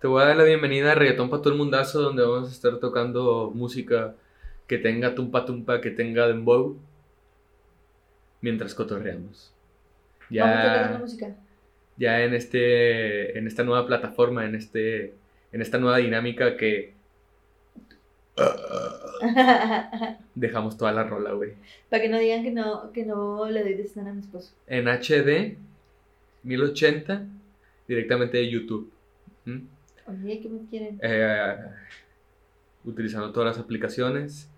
Te voy a dar la bienvenida a Reggaetón para todo el mundazo, donde vamos a estar tocando música que tenga tumpa tumpa, que tenga dembow, mientras cotorreamos. Vamos tocando música. ya en este, en esta nueva plataforma, en este, en esta nueva dinámica que dejamos toda la rola, güey. Para que no digan que no, que no le doy de a mi esposo. En HD 1080 directamente de YouTube. ¿Mm? Oye, ¿qué me quieren? Eh, utilizando todas las aplicaciones.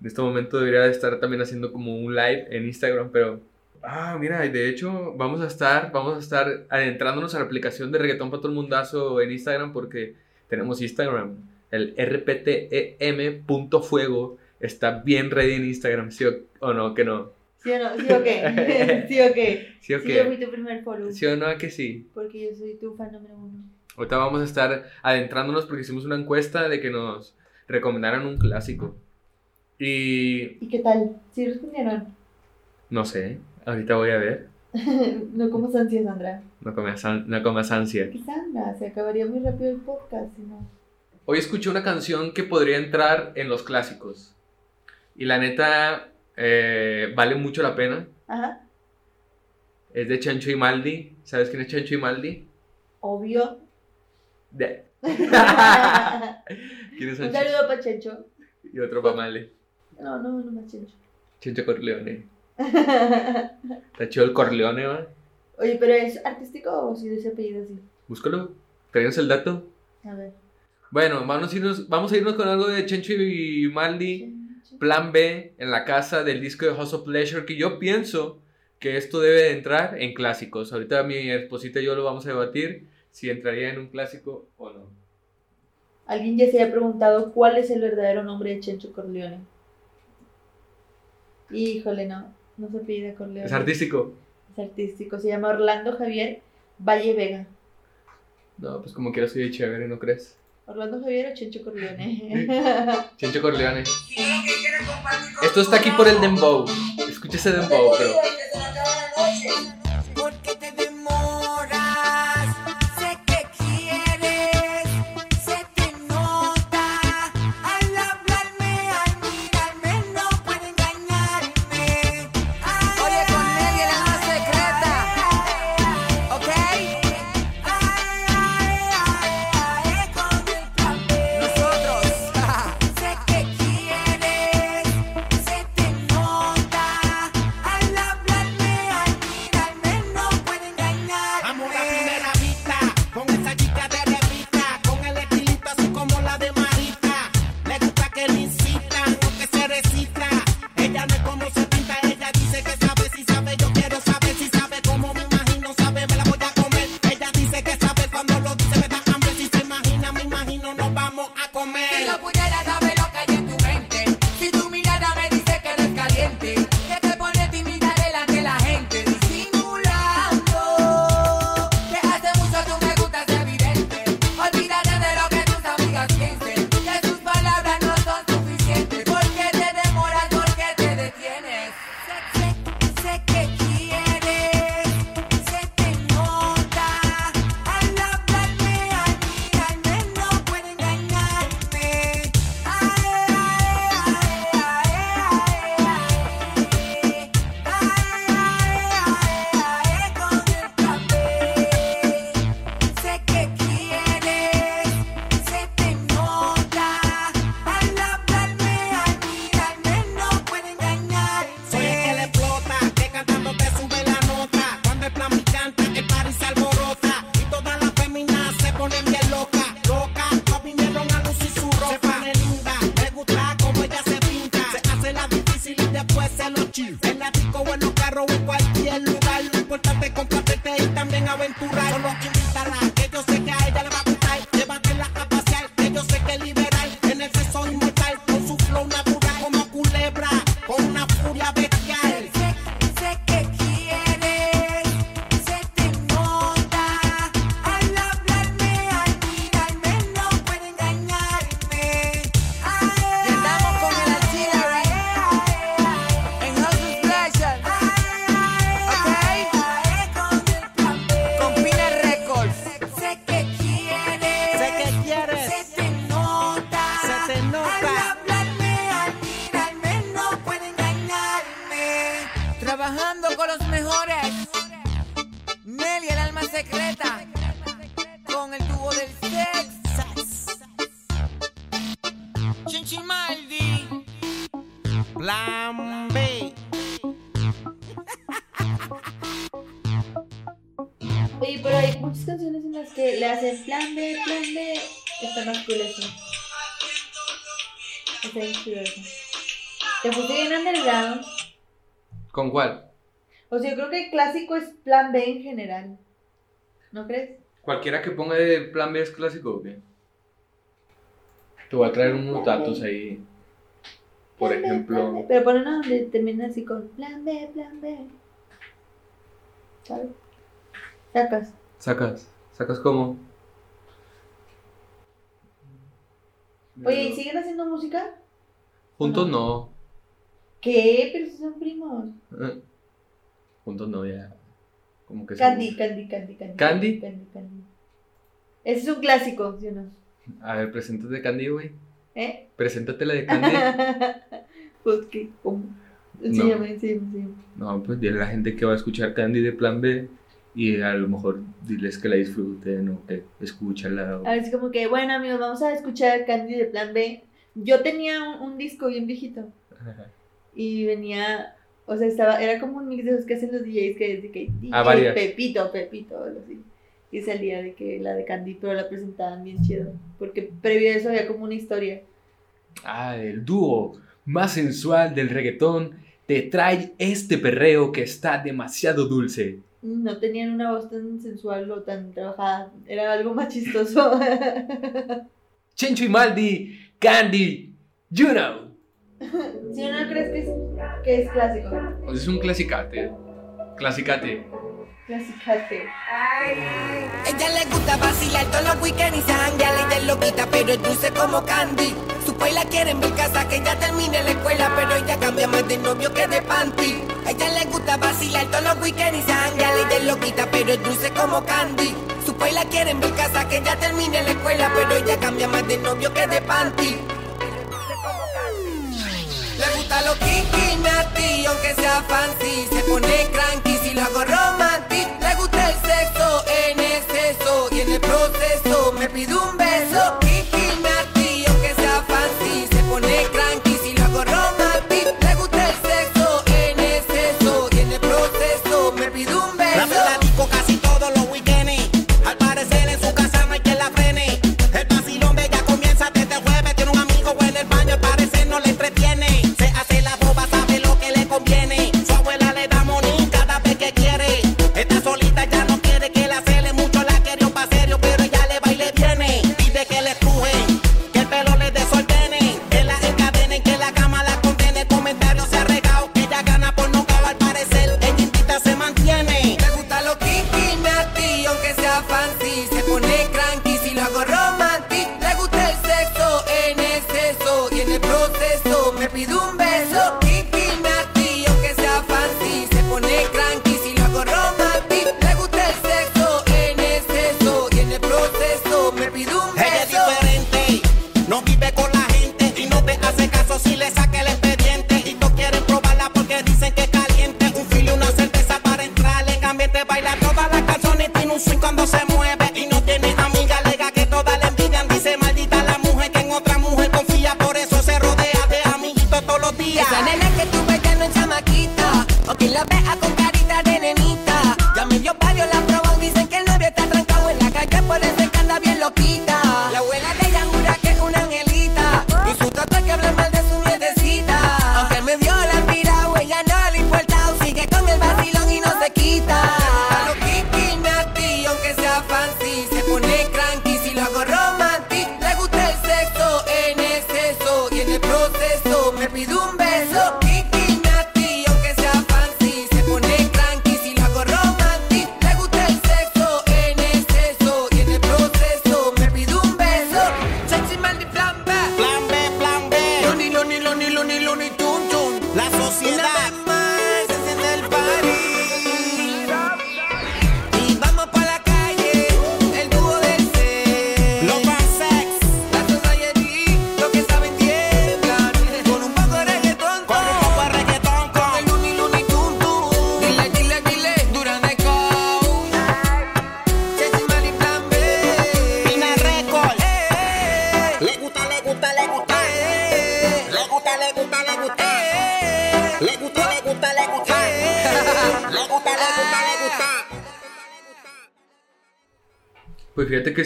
En este momento debería de estar también haciendo como un live en Instagram, pero ah, mira, de hecho vamos a estar vamos a estar adentrándonos a la aplicación de Reggaetón para todo el mundazo en Instagram porque tenemos Instagram, el rptem.fuego está bien ready en Instagram, ¿sí o, o no? Que no. ¿Sí o no? ¿Sí o qué? ¿Sí o qué? ¿Sí o Sí, qué? yo fui tu primer follow. ¿Sí o no? Que sí. Porque yo soy tu fan número uno. Ahorita vamos a estar adentrándonos porque hicimos una encuesta de que nos recomendaran un clásico. Y ¿Y qué tal? ¿Sí respondieron? no sé, ahorita voy a ver. no como ansias, Sandra. No comas, an- no comas ansia. ¿Qué Sandra? Se acabaría muy rápido el podcast, si no. Hoy escuché una canción que podría entrar en los clásicos. Y la neta, eh, vale mucho la pena. Ajá. Es de Chancho y Maldi. ¿Sabes quién es Chancho y Maldi? Obvio. De- Un ¿Quién es Chancho? saludo para Chencho. Y otro para Maldi. No, no, no más Chencho. Chancho Corleone. Está chido el Corleone, ¿va? Oye, pero ¿es artístico o si de ese apellido así? Búscalo. Tráenos el dato. A ver. Bueno, vamos a irnos, vamos a irnos con algo de Chencho y Maldi. Chencho. Plan B en la casa del disco de House of Pleasure, que yo pienso que esto debe de entrar en clásicos. Ahorita mi esposita y yo lo vamos a debatir si entraría en un clásico o no. Alguien ya se había preguntado cuál es el verdadero nombre de Chencho Corleone. Híjole, no. No se pide Corleone. Es artístico. Es artístico. Se llama Orlando Javier Valle Vega. No, pues como quieras soy de chévere, ¿no crees? Orlando Javier o Chencho Corleone. Chencho Corleone. Esto está aquí por el Dembow. Escucha ese Dembow, pero... creo que el clásico es plan B en general. ¿No crees? Cualquiera que ponga de plan B es clásico, ¿o qué? Te voy a traer unos datos ahí. Por Plan B, plan ejemplo, B. Pero pon una donde termina así con plan B, plan B. ¿Sabes? Sacas. sacas. ¿Sacas cómo? Oye, ¿y siguen haciendo música? Juntos no. ¿Qué? Pero si son primos. Eh, Juntos no, ya. Como que Candy, sí. Candy, Candy, Candy. ¿Candy? Candy, Candy. Ese es un clásico, ¿sí o no? A ver, preséntate Candy, güey. ¿Eh? Preséntate la de Candy. pues qué, ¿cómo? No. Enséñame, enséñame, enséñame. No, pues dile a la gente que va a escuchar Candy de plan B y a lo mejor diles que la disfruten o que escúchala. o- A ver, es como que, bueno, amigos, vamos a escuchar Candy de Plan B. Yo tenía un, un disco bien viejito y venía, o sea, estaba, era como un mix de esos que hacen los DJs que de que DJ Ah. Pepito, Pepito, algo así. Y salía de que la de Candy, pero la presentaban bien chido. Porque previo a eso había como una historia. Ah, el dúo más sensual del reggaetón te trae este perreo que está demasiado dulce. No tenían una voz tan sensual o tan trabajada. Era algo más chistoso. Chencho y Maldi, Candy, you know. Si o no crees que es, que es clásico. Es un clasicate. Clasicate. Clasicate. Ella le gusta vacilar todos los weekends y se janguea, ella es loquita, pero es dulce como Candy. Su la quieren ver casa que ya termine la escuela, pero ella cambia más de novio que de panty. Ella le gusta vacilar todos los weekends y se janguea, ella es loquita, pero es dulce como Candy. Su la quieren ver casa que ya termine la escuela, pero ella cambia más de novio que de panty. Gusta lo kinky, natty, aunque sea fancy. Se pone cranky si lo hago romantic. Le gusta el sexo en exceso Y en el proceso me pide un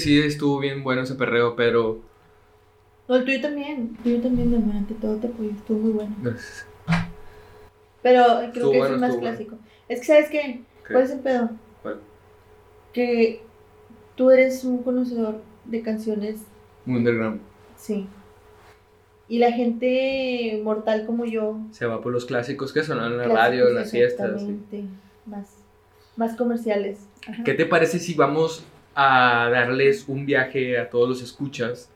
sí estuvo bien bueno ese perreo, pero. No, el tuyo también. El tuyo también, amor. Ante todo te apoyo. Estuvo muy bueno. Gracias. Pero creo Estuvo que bueno, es el más bueno. clásico. Es que, ¿sabes qué? ¿Qué? ¿Cuál es el pedo? ¿Cuál? Que tú eres un conocedor de canciones, underground. sí. Y la gente mortal como yo. Se va por los clásicos que sonan en la radio, en las fiestas. exactamente, Más, más comerciales. Ajá. ¿Qué te parece si vamos a darles un viaje a todos los escuchas?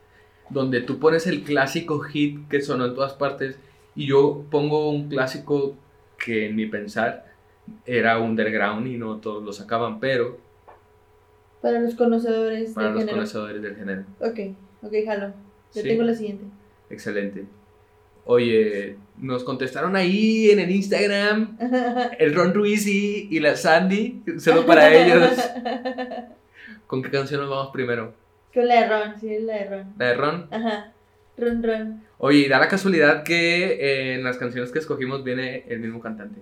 Donde tú pones el clásico hit que sonó en todas partes y yo pongo un clásico que en mi pensar era underground y no todos lo sacaban, pero Para los conocedores para del los género. conocedores del género. Ok, ok, jalo. Yo Sí. tengo la siguiente. Excelente. Oye, nos contestaron ahí en el Instagram el Ron Ruiz y, y la Sandy, solo para ellos. ¿Con qué canción nos vamos primero? Con la de Ron, sí, la de Ron. ¿La de Ron? Ajá. Ron, Ron. Oye, da la casualidad que eh, en las canciones que escogimos viene el mismo cantante.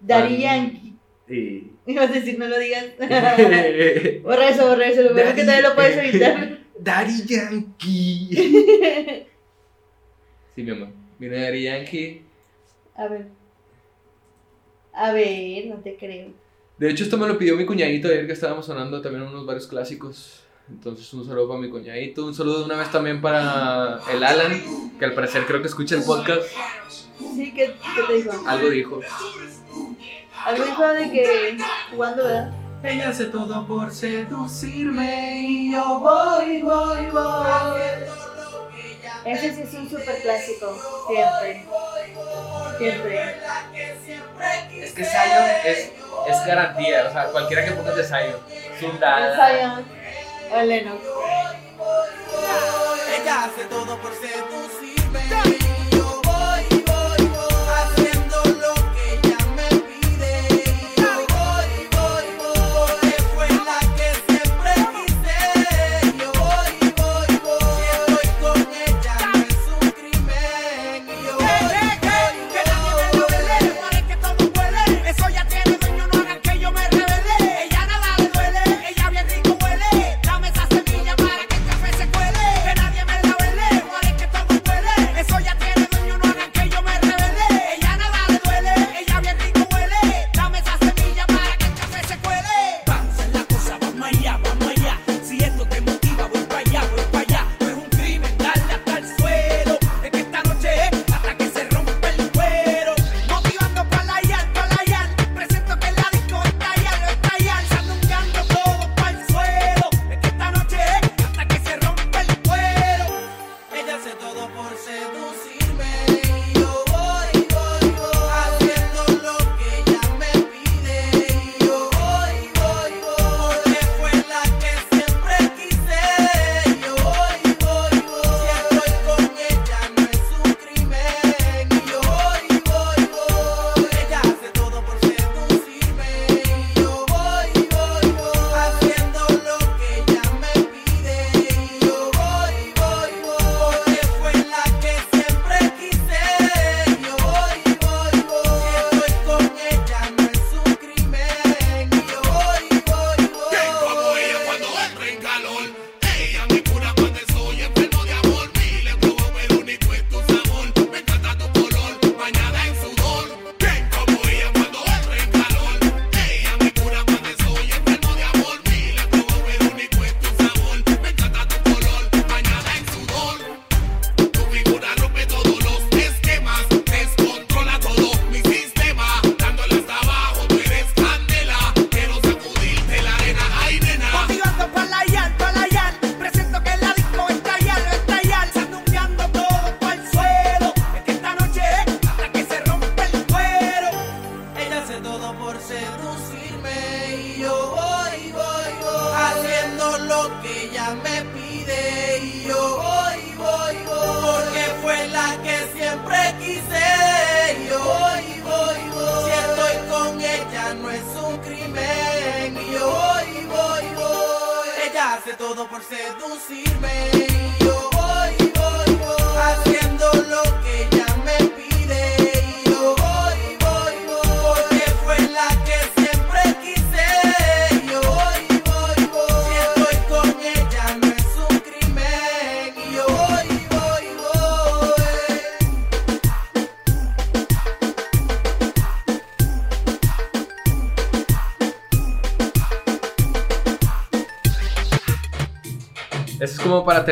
Daddy Juan- Yankee. Y... Ibas a decir, no lo digas. borra eso, borra eso. Lo bueno es que todavía lo puedes evitar. Daddy Yankee. Sí, mi amor. Viene Daddy Yankee. a ver. A ver, no te creo. De hecho, esto me lo pidió mi cuñadito ayer que estábamos sonando también unos varios clásicos. Entonces, un saludo para mi cuñadito. Un saludo de una vez también para el Alan, que al parecer creo que escucha el podcast. Sí, ¿qué, qué te dijo? Algo dijo. Algo dijo de que jugando, ¿verdad? Ella hace todo por seducirme y yo voy, voy, voy. Ese sí es un super clásico. Siempre. Siempre. Es que Zion es, es garantía. O sea, cualquiera que pongas de Zion. El Sundada. Zion. O Lennox. Ella hace todo por seducirme.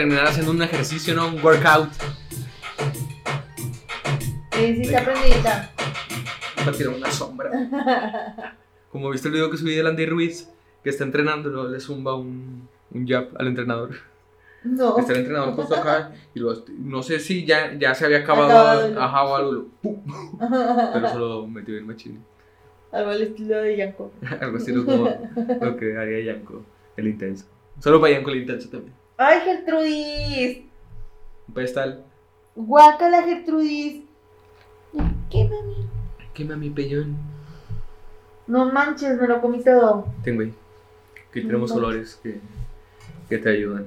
Terminar haciendo un ejercicio, ¿no? Un workout. Sí, sí, está aprendidita. Para tirar una sombra. Como viste el video que subí de Andy Ruiz, que está entrenando, le zumba un, un jab al entrenador. No. Está el entrenador puesto acá y luego, no sé si ya, ya se había acabado, Acabado el- ajá, o algo, pero solo metió bien machín. Algo al estilo de Yanko. Algo así como lo que haría Yanko, el intenso. Solo para Yanko el intenso también. ¡Ay, Gertrudis! Un pedestal. Guácala, Gertrudis. ¿Qué, mami? ¿Qué mami pellón? No manches, me lo comí todo. Tengo ahí. Aquí No tenemos manches. olores que, que te ayudan.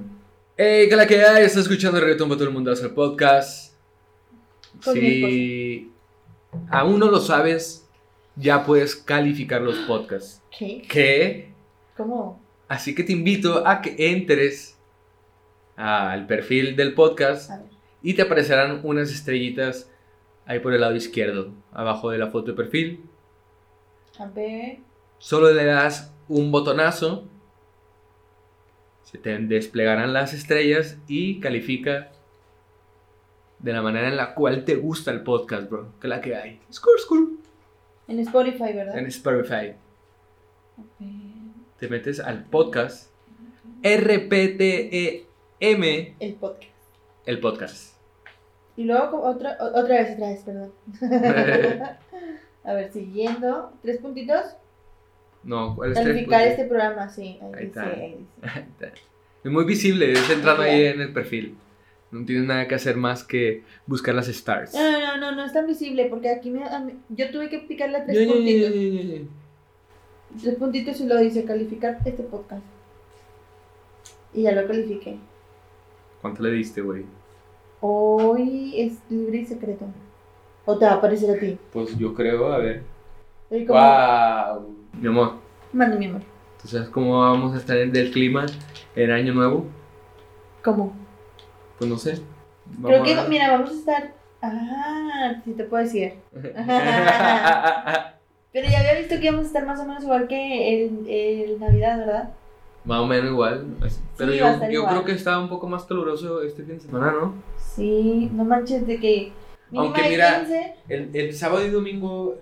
¡Ey, que la que hay! Estás escuchando el reggaetón para todo el mundo hacer podcast. Con Si aún no lo sabes, ya puedes calificar los podcasts. ¿Qué? ¿Qué? ¿Cómo? Así que te invito a que entres al perfil del podcast y te aparecerán unas estrellitas ahí por el lado izquierdo, abajo de la foto de perfil. A ver. Solo le das un botonazo, se te desplegarán las estrellas y califica de la manera en la cual te gusta el podcast, bro. Que la que hay. Score, score. En Spotify, ¿verdad? En Spotify. Te metes al podcast RPTEM, El podcast. el podcast. Y luego otra, otra vez, otra vez, perdón. A ver, siguiendo. ¿Tres puntitos? No, ¿cuál es Calificar este programa, sí. Ahí, Ahí dice, está. ahí dice. Es muy visible, es entrando ahí en el perfil. No tienes nada que hacer más que buscar las stars. No, no, no, no, no es tan visible porque aquí me, mí- yo tuve que picarle a tres puntitos. Tres puntitos y lo dice calificar este podcast. Y ya lo califiqué. ¿Cuánto le diste, güey? Hoy es libre y secreto. O te va a aparecer a ti. Pues yo creo, a ver. ¡Wow! Mi amor, Mande, mi amor. ¿tú sabes cómo vamos a estar en del clima en Año Nuevo? ¿Cómo? Pues no sé. Creo que, a- mira, vamos a estar. Ah, sí te puedo decir. Pero ya había visto que íbamos a estar más o menos igual que el, el Navidad, ¿verdad? Más o menos igual. Pero Sí, yo, yo igual. creo que está un poco más caluroso este fin de semana, ¿no? Sí, no manches de que. Aunque mira- 15, El, el sábado y domingo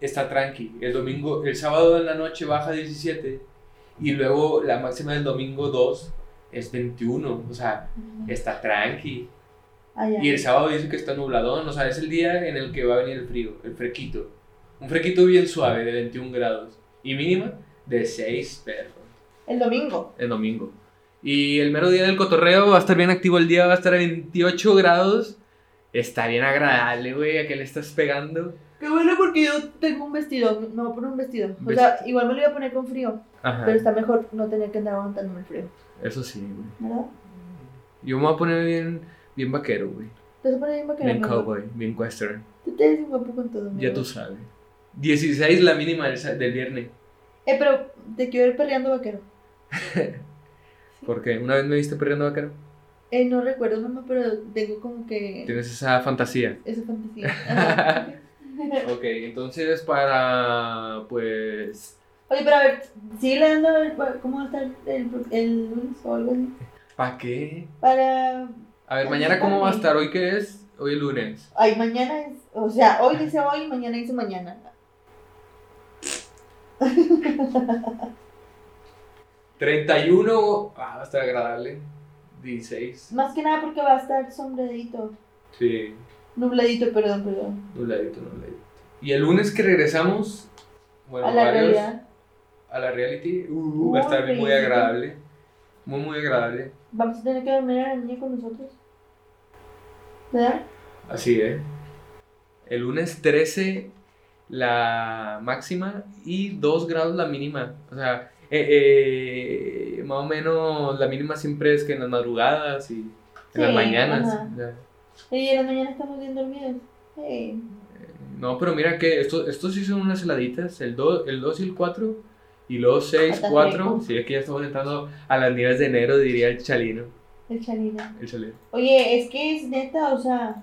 está tranqui. El domingo, el sábado en la noche baja 17 y luego la máxima del domingo 2 es 21. O sea, está tranqui. Ah. Y el sábado dice que está nubladón. O sea, es el día en el que va a venir el frío, el frequito. Un frequito bien suave de 21 grados. Y mínima de 6, perro. El domingo. El domingo. Y el mero día del cotorreo va a estar bien activo el día, va a estar a 28 grados. Está bien agradable, güey, a que le estás pegando. Qué bueno porque yo tengo un vestido. Me voy a poner un vestido. O sea, igual me lo iba a poner con frío. Ajá. Pero está mejor no tener que andar aguantándome el frío. Eso sí, güey. ¿Verdad? Yo me voy a poner bien, bien vaquero, güey. Te vas a poner bien bacana, Bien mi amor. cowboy, bien western. Tú te ves guapo con todo, Ya tú sabes. 16 la mínima del, del viernes. Eh, pero te quiero ver perreando vaquero. Porque una vez me viste perreando vaquero. Eh, no recuerdo, mamá, pero tengo como que Tienes esa fantasía. esa fantasía. Ok, entonces para, pues... Oye, pero a ver, sigue dando a ver pa- cómo va a estar el, el lunes o algo así. ¿Para qué? Para. A ver, mañana cómo va a estar. ¿Hoy qué es? Hoy es lunes. Ay, mañana es. O sea, hoy dice hoy, mañana dice mañana. 31. Ah, va a estar agradable. 16. Más que nada porque va a estar sombreadito. Sí, Nubladito, perdón, perdón. nubladito, nubladito. Y el lunes que regresamos, bueno, a la varios, realidad. a la reality, uh, va a estar Muy agradable. Muy, muy agradable. Vamos a tener que dormir a la niña con nosotros. ¿Verdad? Así, ¿eh? El lunes 13 la máxima y 2 grados la mínima. O sea, eh, eh, más o menos la mínima siempre es que en las madrugadas y en las Sí, mañanas. O sea, Y en la mañana estamos bien dormidos. Hey. No, pero mira que estos, estos sí son unas heladitas, el 2, el 2 y el 4, y luego 6, Hasta 4, fresco. sí, aquí ya estamos entrando a las nieves de enero, diría el chalino, El chalina. el chalino. Oye, es que es neta, o sea.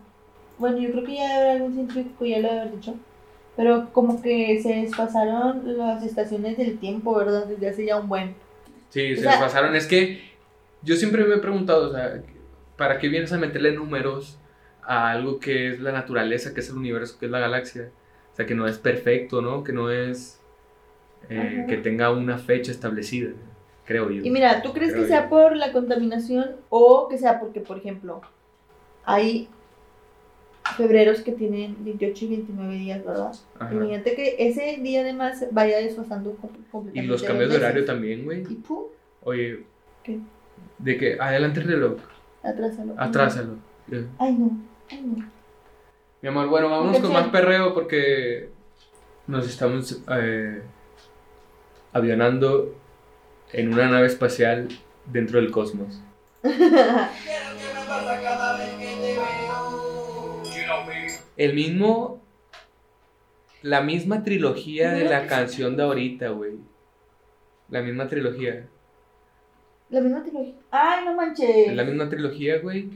Bueno, yo creo que ya haber algún científico ya lo haber dicho. Pero como que se desfasaron las estaciones del tiempo, ¿verdad? Desde hace ya un buen. Sí, O se sea- les pasaron, es que yo siempre me he preguntado, o sea, ¿para qué vienes a meterle números a algo que es la naturaleza, que es el universo, que es la galaxia? O sea, que no es perfecto, ¿no? Que no es... eh, que tenga una fecha establecida, creo yo. Y mira, ¿tú crees que sea por la contaminación o que sea porque, por ejemplo, hay febreros que tienen 28 y 29 días, ¿verdad? Ajá. Imagínate que ese día además vaya desfasando com- Y completamente. los cambios de horario también, güey. Y pum, Oye, ¿Qué? de que adelante el reloj, atrásalo. atrásalo. Ay, no. Ay, no. Mi amor, bueno, vámonos con más perreo porque nos estamos eh, avionando en una nave espacial dentro del cosmos. El mismo, la misma trilogía de la canción de ahorita, güey. La misma trilogía. La misma trilogía. Ay, no manches. Es la misma trilogía, güey.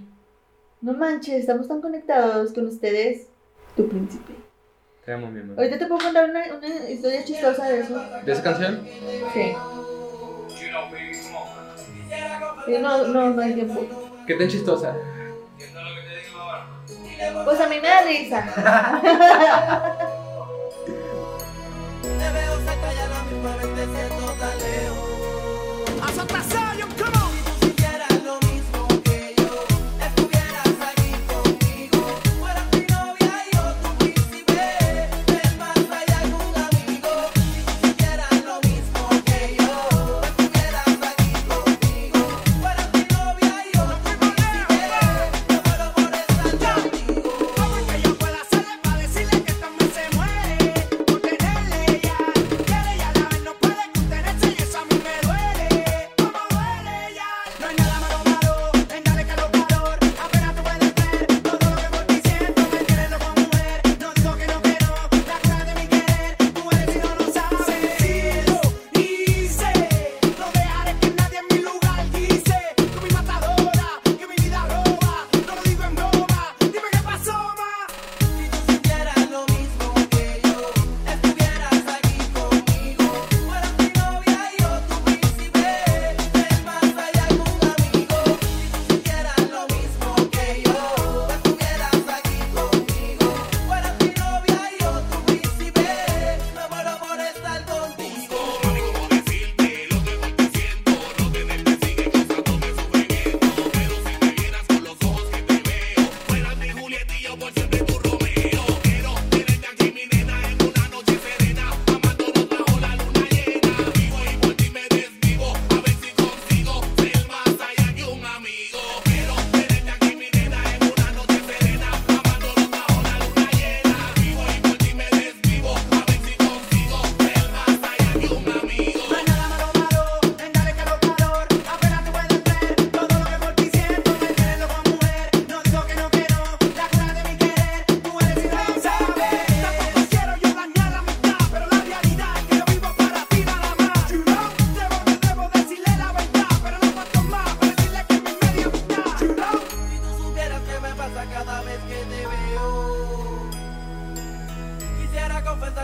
No manches, estamos tan conectados con ustedes. Tu príncipe. Te amo, mi amor. Ahorita te puedo contar una, una historia chistosa de eso. ¿De esa canción? Sí. Sí, no, no, no hay tiempo. ¿Qué tan chistosa? Pues a mí me da risa.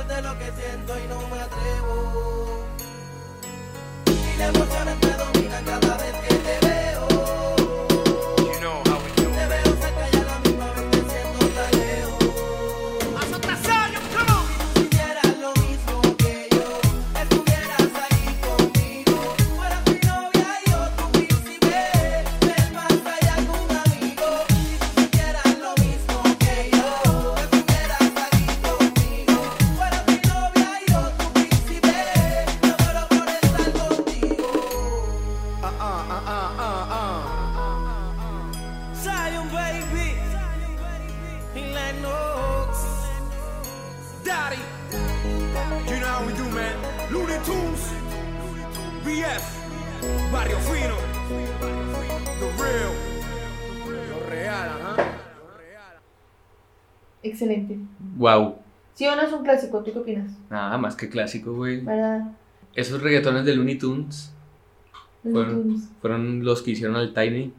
Confesarte lo que siento y no me atrevo. Y la emoción me domina cada vez un clásico? ¿Tú qué opinas? Nada más que clásico, güey. ¿Verdad? Esos reggaetones de Looney Tunes fueron los que hicieron al Tiny.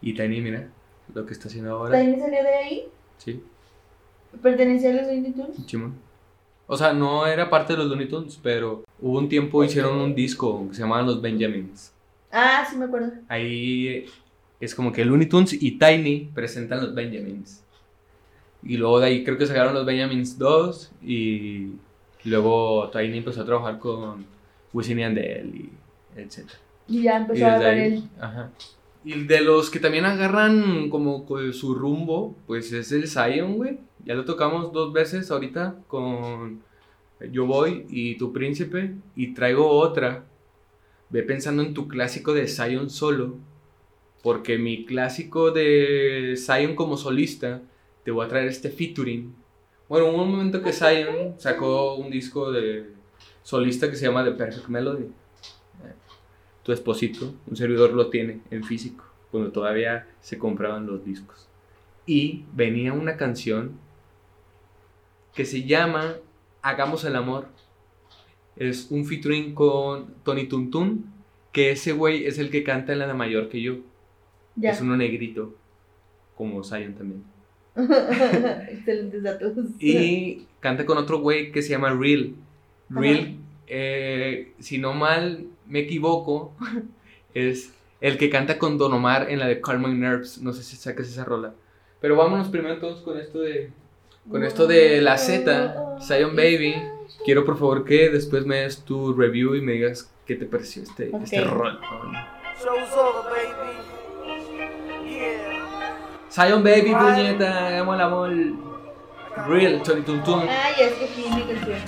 Y Tiny, mira, lo que está haciendo ahora. ¿Tiny salió de ahí? Sí, ¿Pertenecía a los Looney Tunes? chimón. O sea, no era parte de los Looney Tunes, pero hubo un tiempo hicieron un disco que se llamaban Los Benjamins. Ah, sí me acuerdo. Ahí es como que Looney Tunes y Tiny presentan los Benjamins. Y luego de ahí creo que sacaron los Benjamins 2 y luego Tiny empezó a trabajar con Wisin y Yandel y etc. Y ya Y empezó a agarrar ahí, él. ajá. Y de los que también agarran como co- su rumbo, pues es el Zion, güey. Ya lo tocamos dos veces ahorita con Yo Voy y Tu Príncipe. Y traigo otra. Ve pensando en tu clásico de Zion solo. Porque mi clásico de Zion como solista, te voy a traer este featuring. Bueno, hubo un momento que Zion sacó un disco de solista que se llama The Perfect Melody tu esposito, un servidor lo tiene en físico, cuando todavía se compraban los discos. Y venía una canción que se llama Hagamos el amor. Es un featuring con Tony Tuntun, que ese güey es el que canta en la mayor que yo. Ya. Es uno negrito, como Zion también. Excelentes datos. Y canta con otro güey que se llama Real. Real, eh, si no mal me equivoco, es el que canta con Don Omar en la de Carmen Nerves. No sé si sacas esa rola. Pero vámonos primero entonces con esto de, con esto de la Z, Zion Baby. Quiero por favor que después me des tu review y me digas qué te pareció este, Ok. este rol. Show's over, baby. Zion Baby, puñeta, hagamos el amor. Real, Tony Tuntun. Ah, ya escogí mi canción.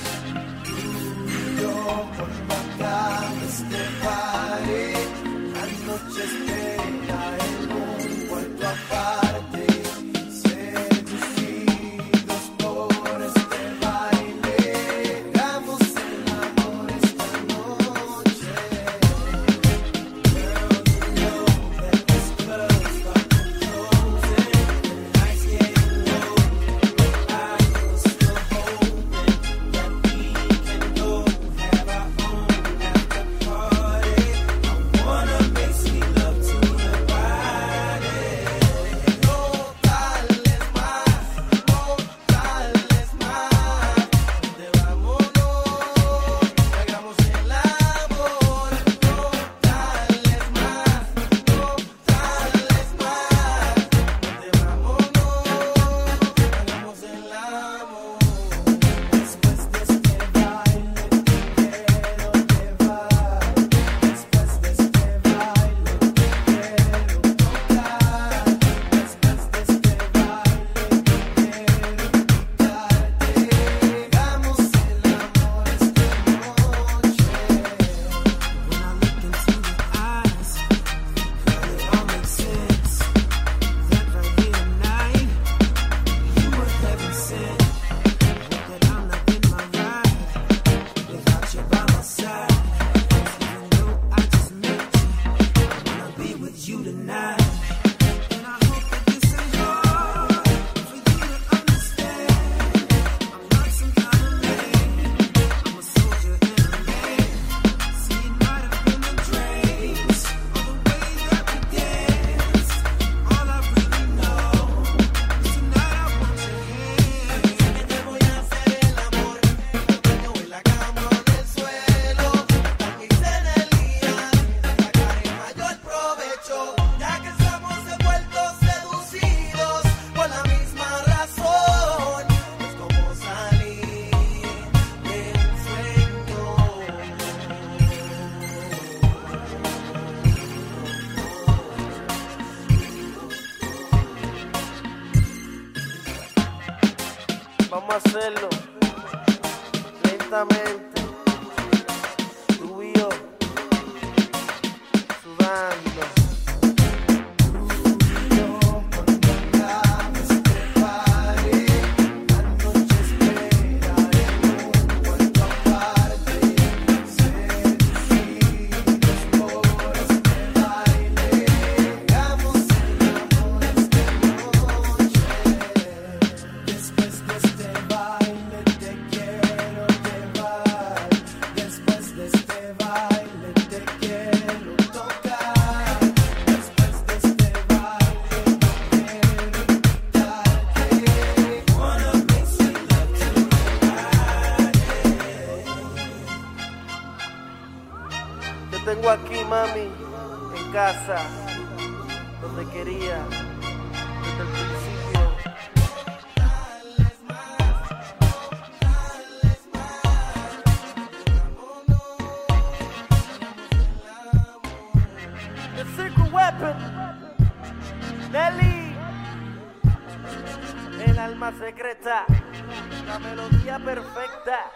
Perfecta,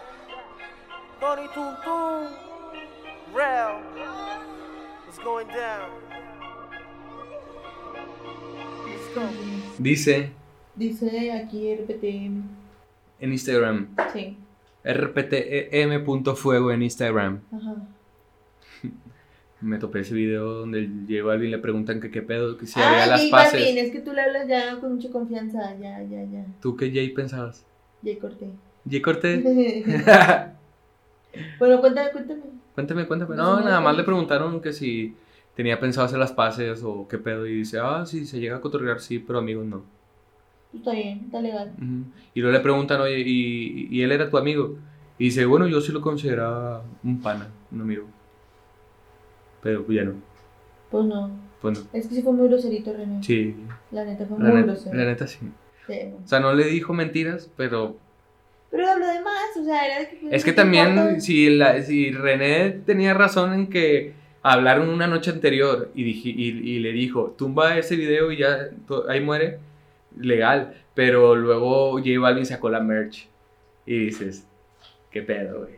Tony Tuntun, Real, it's going down. Let's go. Dice Dice aquí RPTM. en Instagram, Sí. rptm.fuego en Instagram. Ajá. Me topé ese video donde llegó alguien y le preguntan que qué pedo, que si ah, había las. Balvin, es que tú le hablas ya con mucha confianza. Ya, ya, ya. ¿Tú qué Jay pensabas? Ya corté. ¿Jay Cortés? bueno, cuéntame, cuéntame. Cuéntame, cuéntame. No, nada más le preguntaron que si tenía pensado hacer las paces o qué pedo. Y dice, ah, si se llega a cotorrear, sí, pero amigos no. Pues Está bien, está legal. Y luego le preguntan, oye, ¿y, y él era tu amigo? Y dice, bueno, yo sí lo consideraba un pana, un amigo. Pero ya no. Pues no. Pues no. Es que sí fue muy groserito, René. Sí, La neta fue la, muy net- grosero. la neta sí. Sí. O sea, no le dijo mentiras, pero Pero lo demás, o sea, era de que. pues, Es que ¿qué te también, importa? si, la, si René tenía razón en que hablaron una noche anterior y, dije- y, y le dijo, tumba ese video y ya ahí muere, legal. Pero luego J Balvin sacó la merch y dices, qué pedo, güey.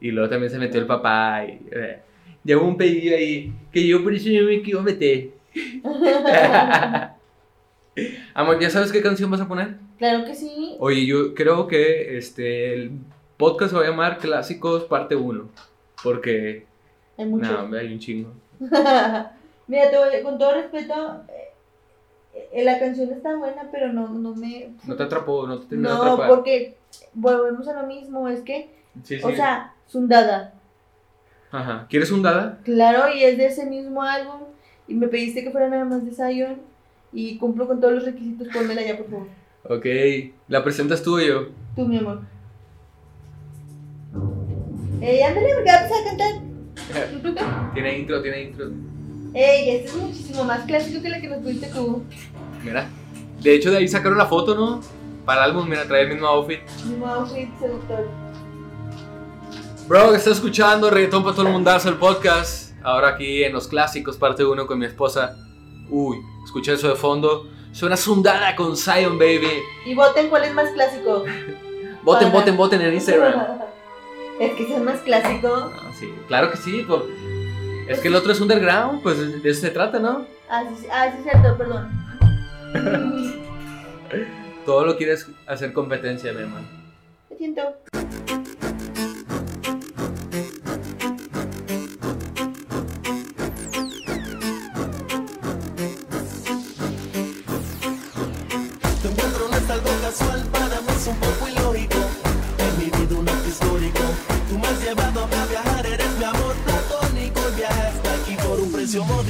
Y luego también se metió el papá y eh, llevó un pedido ahí que yo por eso no me quiero meter. Amor, ¿ya sabes qué canción vas a poner? Claro que sí. Oye, yo creo que este el podcast se va a llamar Clásicos Parte 1. Porque, Hay mucho. no, hay un chingo. Mira, te voy- con todo respeto, eh, eh, la canción está buena, pero no, no me. No te atrapó, no te terminó de No, atrapar. porque volvemos a lo mismo, es que, Sí, sí. o sea, Sundada, Ajá. ¿Quieres un dada? claro, y es de ese mismo álbum, y me pediste que fuera nada más de Zion, y cumplo con todos los requisitos, pónmela ya, por favor. Ok. ¿La presentas tú o yo? Tú, mi amor. Ey, ándale, porque vas a cantar. Tiene intro, tiene intro. Ey, este es muchísimo más clásico que la que nos pusiste tú. Mira. De hecho, de ahí sacaron la foto, ¿no? Para el álbum, mira, trae el mismo outfit. Mismo outfit seductor. Bro, estás escuchando Reggaetón para todo el mundazo, el podcast. Ahora aquí en Los Clásicos, parte 1 con mi esposa. Uy, escucha eso de fondo. Suena Sundada con Zion, baby. Y voten cuál es más clásico. Voten, Para- voten, voten en Instagram. Es que es más clásico. Ah, sí, claro que sí. pues, es que el otro es underground, pues de eso se trata, ¿no? Ah, sí, sí, ah, sí, es cierto, perdón. Todo lo quieres hacer competencia, mi hermano. Lo siento.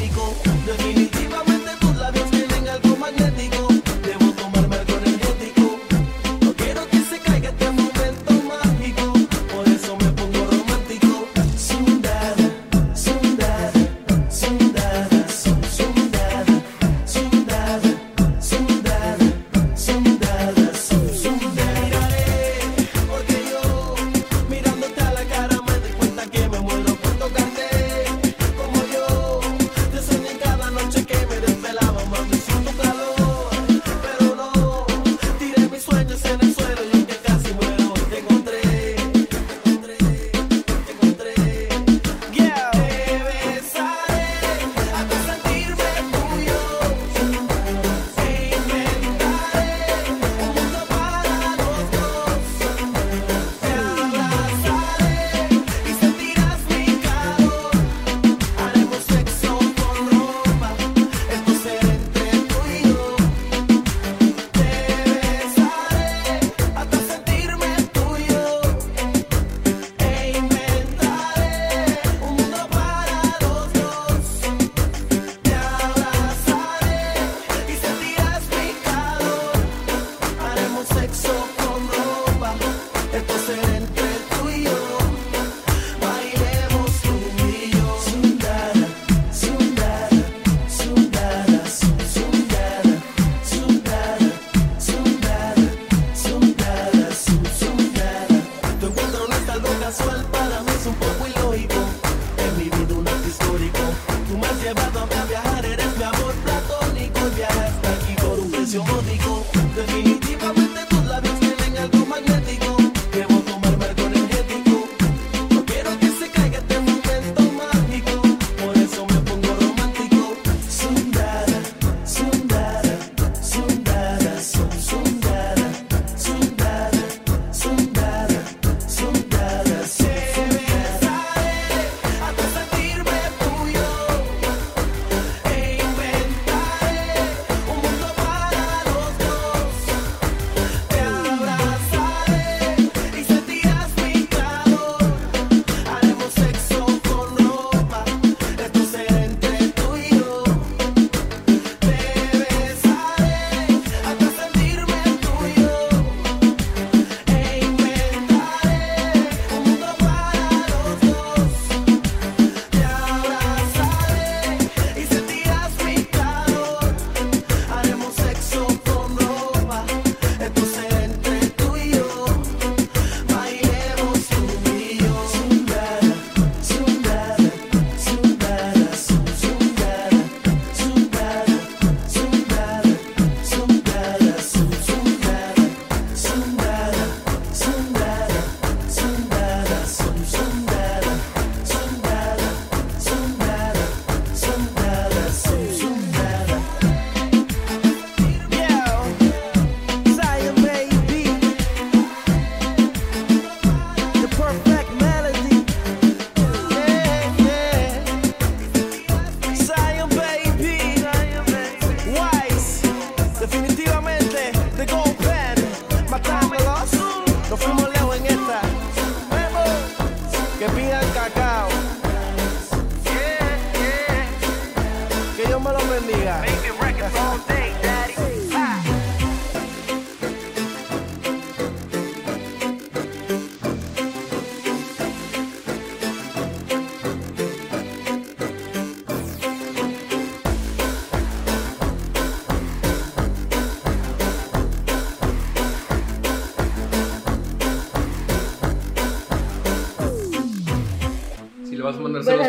Precio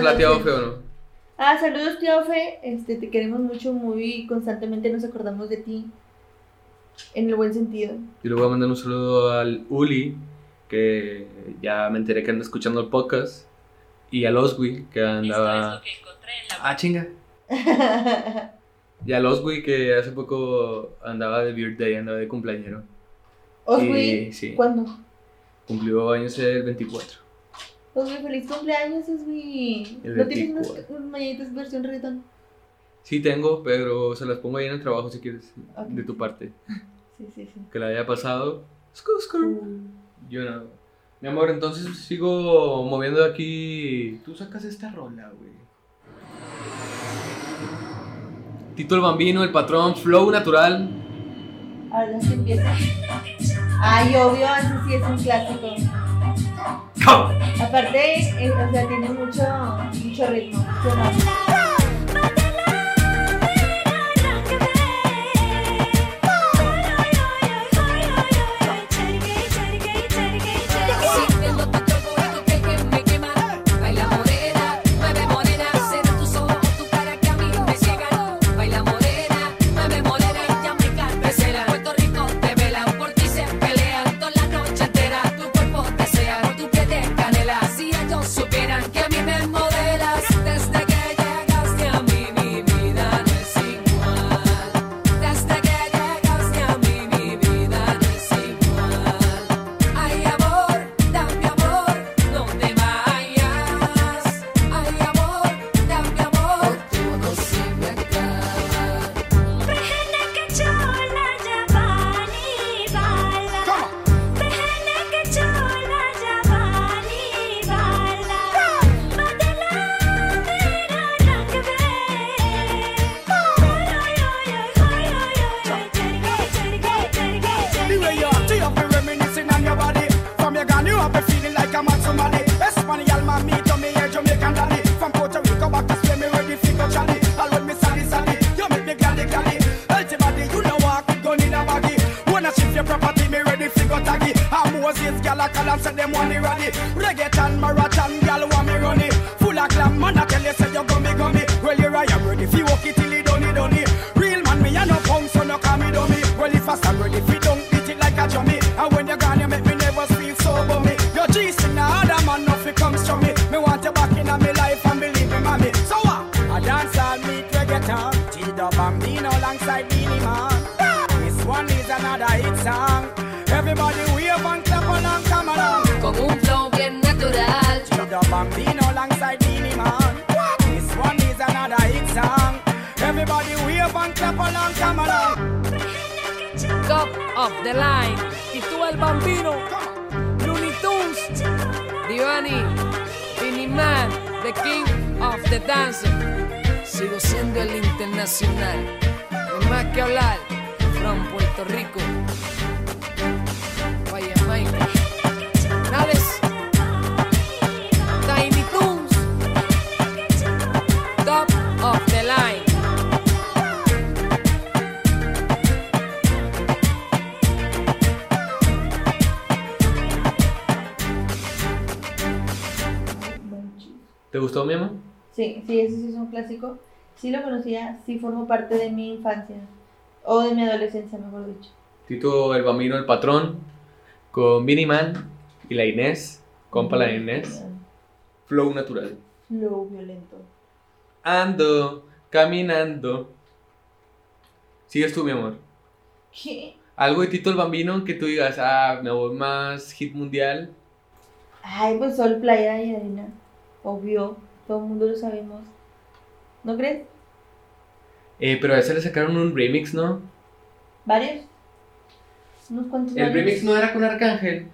mandar Buenas saludos a la tía noches. Ofe o no. Ah, saludos, tía Ofe. Este, te queremos mucho, muy constantemente nos acordamos de ti. En el buen sentido. Yo le voy a mandar un saludo al Uli, que ya me enteré que anda escuchando el podcast. Y al Oswi, que andaba. Ah, chinga. Y al Oswi, que hace poco andaba de birthday, andaba de cumpleañero. Oswi, Y sí, ¿cuándo? cumplió años el 24. Oswi, feliz cumpleaños, Oswi. El ¿No tienes unas 24. unas mañanitas versión reggaetón? Sí tengo, pero se las pongo ahí en el trabajo si quieres, de tu parte. Sí, sí, sí. Que la haya pasado. Uh, Yo no. Mi amor, entonces sigo moviendo aquí. Tú sacas esta rola, güey. Tito el Bambino, el patrón, flow natural. Ahora sí empieza. Ay, obvio, ese sí es un clásico. Aparte, eh, o sea, tiene mucho, mucho ritmo. I'm at somebody. Espanyol man, me here Jamaican daddy. From Puerto Rico back to Spain, me ready for go jolly. All when me sally sally, you make me gladly gladly. Ultimately, you know walk with gun in a baggy. Wanna shift your property, me ready for go taggy. I'm Moses, gal a call and say them want it ready. Reggaeton, marathon, gal Con un flow bien natural. Bambino alongside Beanie Man. This one is another hit song. Everybody wave and clap along, come along. Top of the line. Y tú el bambino. Looney Tunes. Divani. Vinny Man. The King of the Dance. Sigo siendo el internacional. No más que hablar. From Puerto Rico. ¿Te gustó, mi amor? Sí, sí, ese sí es un clásico. Sí lo conocía, sí formó parte de mi infancia. O de mi adolescencia, mejor dicho. Tito el Bambino, el patrón, con Vinny Man y la Inés, compa la Inés. Flow natural. Flow violento. Ando, caminando. Sigues tú, mi amor. ¿Qué? Algo de Tito el Bambino que tú digas, ah, me voy más hit mundial. Ay, pues sol, playa y arena. Obvio, todo el mundo lo sabemos. ¿No crees? Eh, pero a ese le sacaron un remix, ¿no? ¿Varios? ¿Unos cuantos El varios? remix no era con Arcángel.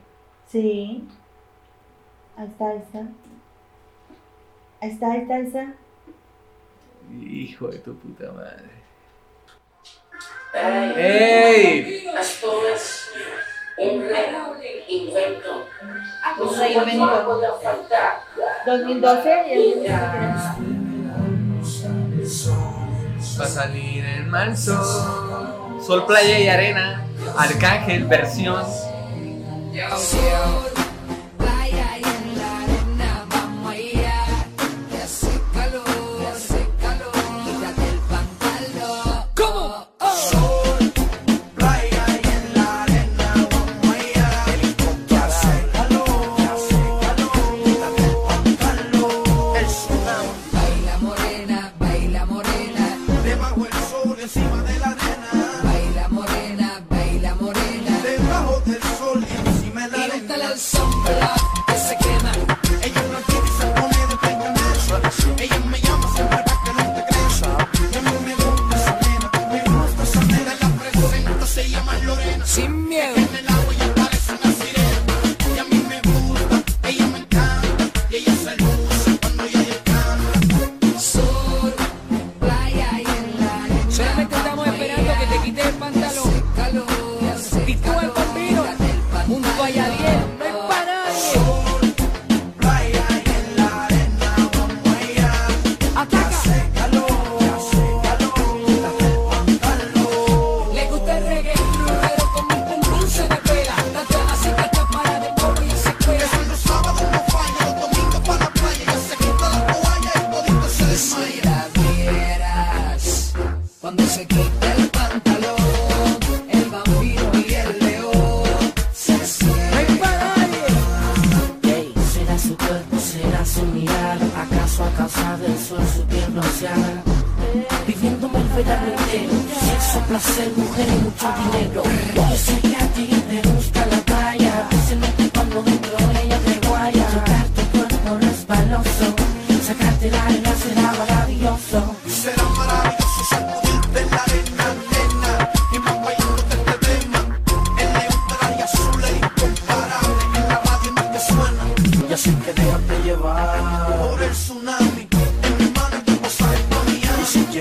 Sí. Ahí está, ahí está. Ahí está, ahí está, ahí está. Hijo de tu puta madre. ¡Ey! Esto es un invento. Un reinvento. puede faltar. 2012 y el Va a salir el mal sol. Sol, playa y arena. Arcángel, versión. Playa Sol encima de la Y arena. que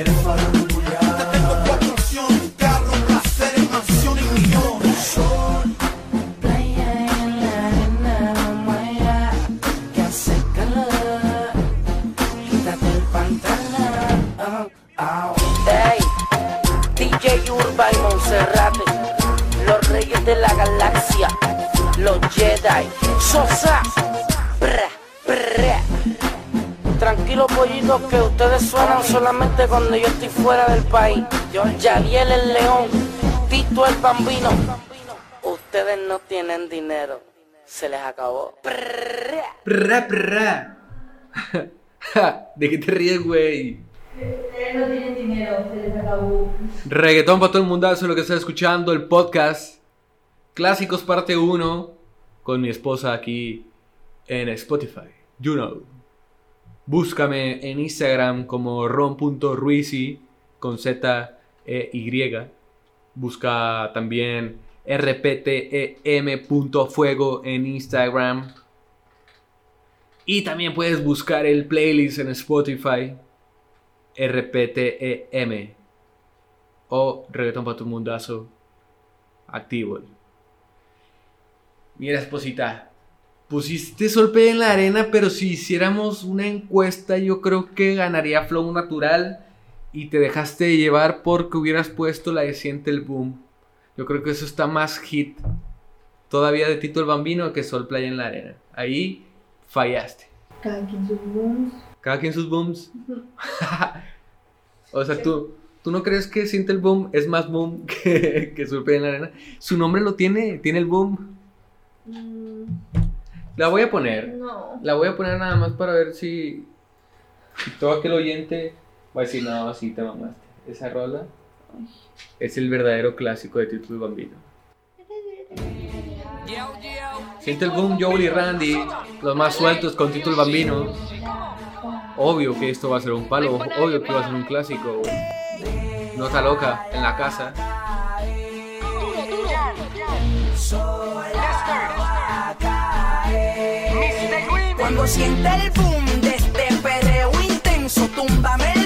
Miami. Y si quieres Te solamente cuando yo estoy fuera del país. Yo, Yadiel el León, Tito el Bambino. Ustedes no tienen dinero. Se les acabó. Prra. Ja, ¿De qué te ríes, güey? Ustedes no tienen dinero, se les acabó. Reggaetón para todo el mundazo, lo que está escuchando, el podcast Clásicos parte 1 con mi esposa aquí en Spotify. You know. Búscame en Instagram como ron.ruizi con Z E Y. Busca también rptem.fuego en Instagram. Y también puedes buscar el playlist en Spotify RPTEM o Reggaetón para tu mundazo activo. Mira, esposita, pusiste Solpe en la arena, pero si hiciéramos una encuesta, yo creo que ganaría Flow Natural y te dejaste llevar porque hubieras puesto la de Siente el Boom. Yo creo que eso está más hit todavía de Tito el Bambino que Sol Playa en la arena. Ahí fallaste. Cada quien sus booms. Cada quien sus booms. o sea, tú, ¿tú no crees que Siente el Boom es más boom que, que Sol Playa en la arena? Su nombre lo tiene, tiene el boom. Mm, La voy a poner. no. La voy a poner nada más para ver si, si todo aquel oyente va a decir, no, sí te mamaste. Esa rola es el verdadero clásico de el Bambino. Siente el boom, Joel y Randy, los más sueltos con el Bambino. Obvio que esto va a ser un palo, obvio que va a ser un clásico. Nota loca en la casa. Cuando sienta el boom de este perreo intenso, túmbame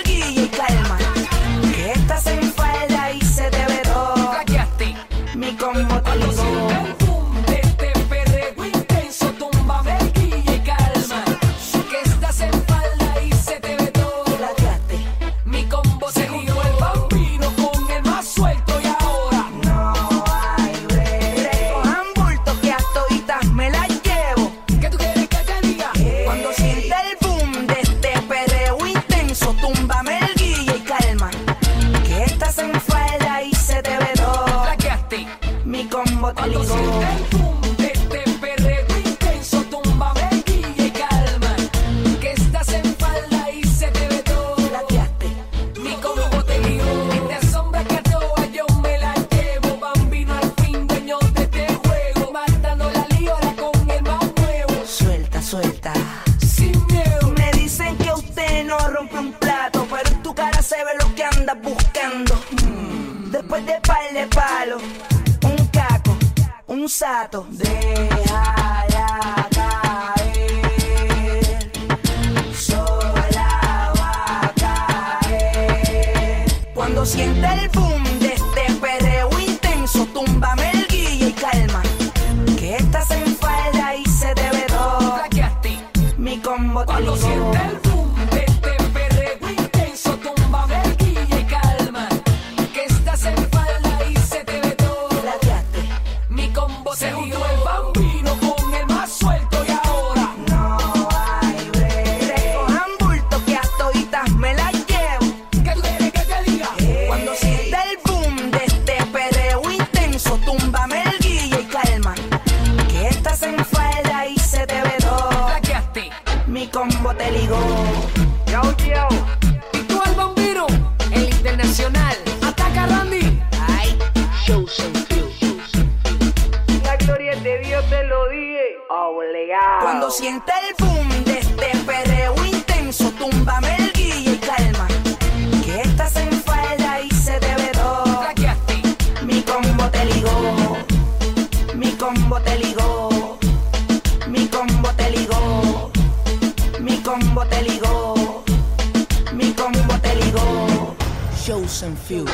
and few.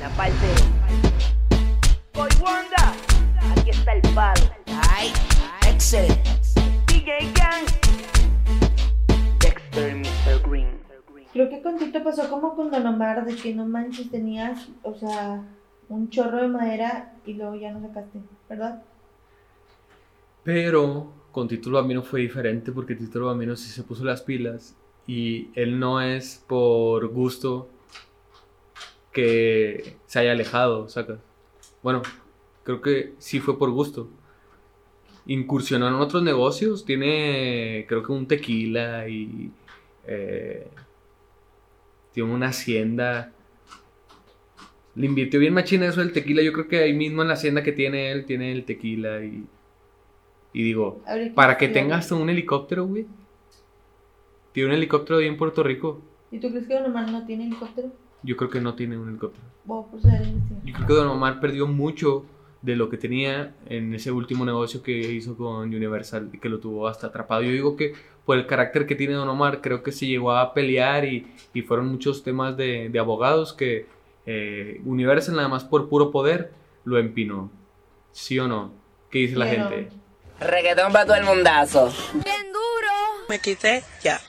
La parte. Boy Wanda. Aquí está el palo. Ay, Excel. DJ Gang. Dexter Mr. Green. Creo que con Tito pasó como con Don Omar, de que no manches, tenías, o sea, un chorro de madera y luego ya no sacaste, ¿verdad? Pero con Tito el Bambino fue diferente porque Tito el Bambino sí se puso las pilas y él no es por gusto que se haya alejado, sacas. Bueno, creo que sí fue por gusto. Incursionó en otros negocios, tiene creo que un tequila y eh, tiene una hacienda. Le invirtió bien machina eso del tequila. Yo creo que ahí mismo en la hacienda que tiene él, tiene el tequila y. Y digo, Ahorita para que tengas un helicóptero, güey. Tiene un helicóptero ahí en Puerto Rico. ¿Y tú crees que Don Omar no tiene helicóptero? Yo creo que no tiene un helicóptero. Yo creo que Don Omar perdió mucho de lo que tenía en ese último negocio que hizo con Universal, que lo tuvo hasta atrapado. Yo digo que por el carácter que tiene Don Omar, creo que se llegó a pelear y, y fueron muchos temas de, de abogados que eh, Universal nada más por puro poder lo empinó. ¿Sí o no? ¿Qué dice la gente? Reggaetón para todo el mundazo. Me quité ya.